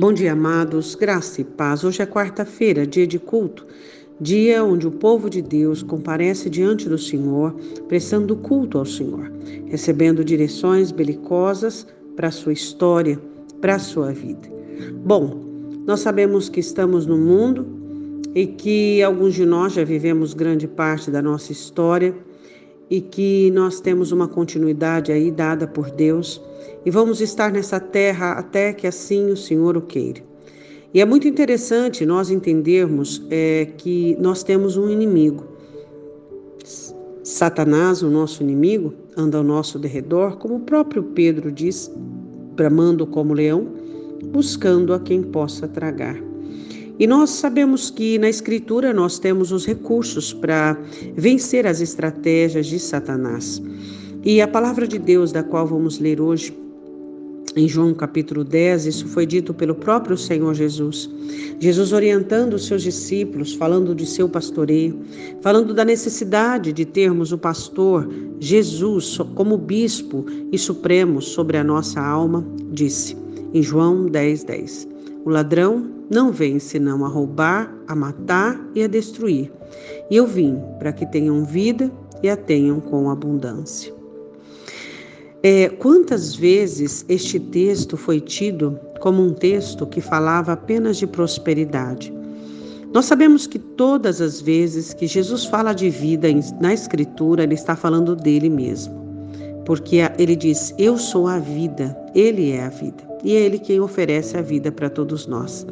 Bom dia, amados, graça e paz. Hoje é quarta-feira, dia de culto, dia onde o povo de Deus comparece diante do Senhor, prestando culto ao Senhor, recebendo direções belicosas para a sua história, para a sua vida. Bom, nós sabemos que estamos no mundo e que alguns de nós já vivemos grande parte da nossa história e que nós temos uma continuidade aí dada por Deus e vamos estar nessa terra até que assim o Senhor o queira. E é muito interessante nós entendermos é, que nós temos um inimigo. Satanás, o nosso inimigo, anda ao nosso derredor, como o próprio Pedro diz, bramando como leão, buscando a quem possa tragar. E nós sabemos que na Escritura nós temos os recursos para vencer as estratégias de Satanás. E a palavra de Deus, da qual vamos ler hoje, em João capítulo 10, isso foi dito pelo próprio Senhor Jesus. Jesus orientando os seus discípulos, falando de seu pastoreio, falando da necessidade de termos o pastor Jesus como bispo e supremo sobre a nossa alma, disse em João 10, 10. O ladrão não vem senão a roubar, a matar e a destruir. E eu vim para que tenham vida e a tenham com abundância. É, quantas vezes este texto foi tido como um texto que falava apenas de prosperidade? Nós sabemos que todas as vezes que Jesus fala de vida na Escritura, ele está falando dele mesmo. Porque ele diz: Eu sou a vida, ele é a vida e é Ele quem oferece a vida para todos nós.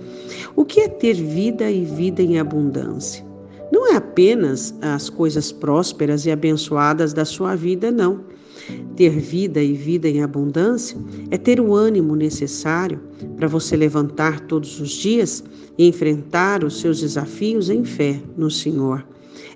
O que é ter vida e vida em abundância? Não é apenas as coisas prósperas e abençoadas da sua vida, não. Ter vida e vida em abundância é ter o ânimo necessário para você levantar todos os dias e enfrentar os seus desafios em fé no Senhor.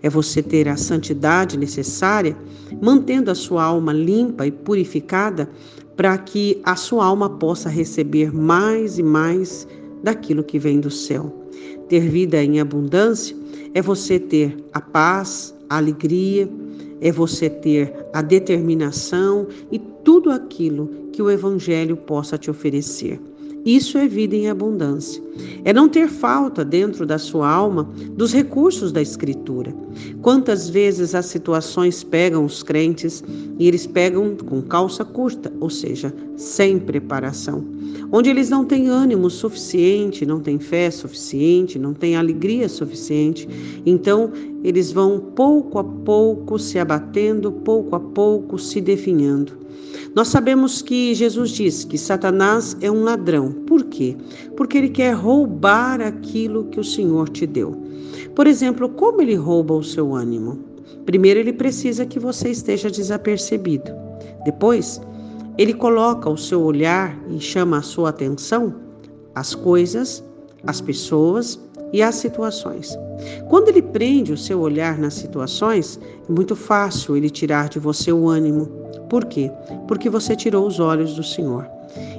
É você ter a santidade necessária, mantendo a sua alma limpa e purificada para que a sua alma possa receber mais e mais daquilo que vem do céu. Ter vida em abundância é você ter a paz, a alegria, é você ter a determinação e tudo aquilo que o Evangelho possa te oferecer. Isso é vida em abundância. É não ter falta dentro da sua alma dos recursos da Escritura. Quantas vezes as situações pegam os crentes e eles pegam com calça curta, ou seja, sem preparação, onde eles não têm ânimo suficiente, não têm fé suficiente, não têm alegria suficiente. Então, eles vão pouco a pouco se abatendo, pouco a pouco se definhando. Nós sabemos que Jesus diz que Satanás é um ladrão. Por quê? Porque ele quer roubar aquilo que o Senhor te deu. Por exemplo, como ele rouba o seu ânimo? Primeiro, ele precisa que você esteja desapercebido. Depois, ele coloca o seu olhar e chama a sua atenção às coisas, às pessoas e às situações. Quando ele prende o seu olhar nas situações, é muito fácil ele tirar de você o ânimo, por quê? Porque você tirou os olhos do Senhor.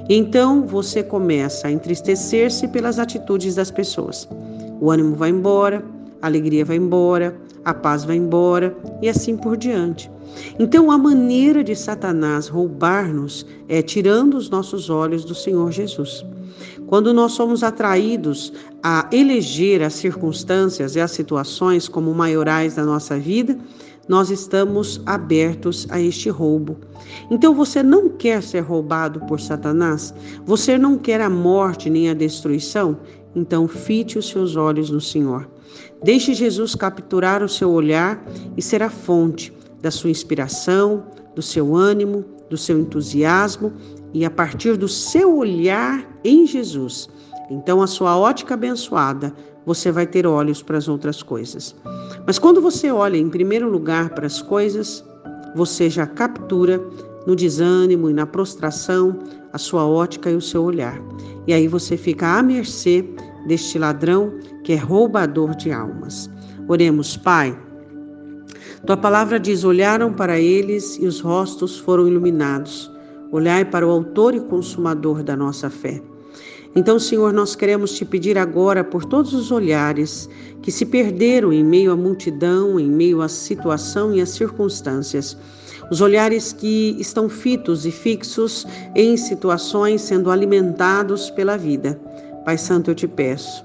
Então você começa a entristecer-se pelas atitudes das pessoas. O ânimo vai embora, a alegria vai embora, a paz vai embora e assim por diante. Então, a maneira de Satanás roubar-nos é tirando os nossos olhos do Senhor Jesus. Quando nós somos atraídos a eleger as circunstâncias e as situações como maiorais da nossa vida, nós estamos abertos a este roubo. Então você não quer ser roubado por Satanás? Você não quer a morte nem a destruição? Então fite os seus olhos no Senhor. Deixe Jesus capturar o seu olhar e ser a fonte da sua inspiração, do seu ânimo, do seu entusiasmo e a partir do seu olhar em Jesus. Então a sua ótica abençoada você vai ter olhos para as outras coisas. Mas quando você olha em primeiro lugar para as coisas, você já captura no desânimo e na prostração a sua ótica e o seu olhar. E aí você fica à mercê deste ladrão que é roubador de almas. Oremos, Pai. Tua palavra diz: olharam para eles e os rostos foram iluminados. Olhai para o Autor e Consumador da nossa fé. Então, Senhor, nós queremos te pedir agora por todos os olhares que se perderam em meio à multidão, em meio à situação e às circunstâncias. Os olhares que estão fitos e fixos em situações sendo alimentados pela vida. Pai Santo, eu te peço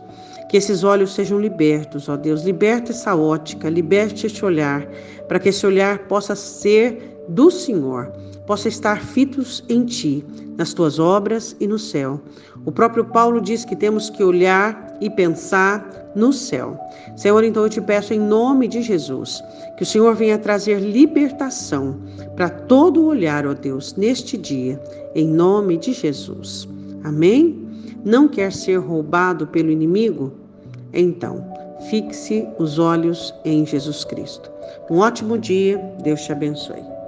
que esses olhos sejam libertos, ó Deus. Liberte essa ótica, liberte este olhar, para que esse olhar possa ser do Senhor, possa estar fitos em Ti, nas Tuas obras e no céu. O próprio Paulo diz que temos que olhar e pensar no céu. Senhor, então eu te peço em nome de Jesus, que o Senhor venha trazer libertação para todo olhar, ó Deus, neste dia, em nome de Jesus. Amém? Não quer ser roubado pelo inimigo? Então, fixe os olhos em Jesus Cristo. Um ótimo dia, Deus te abençoe.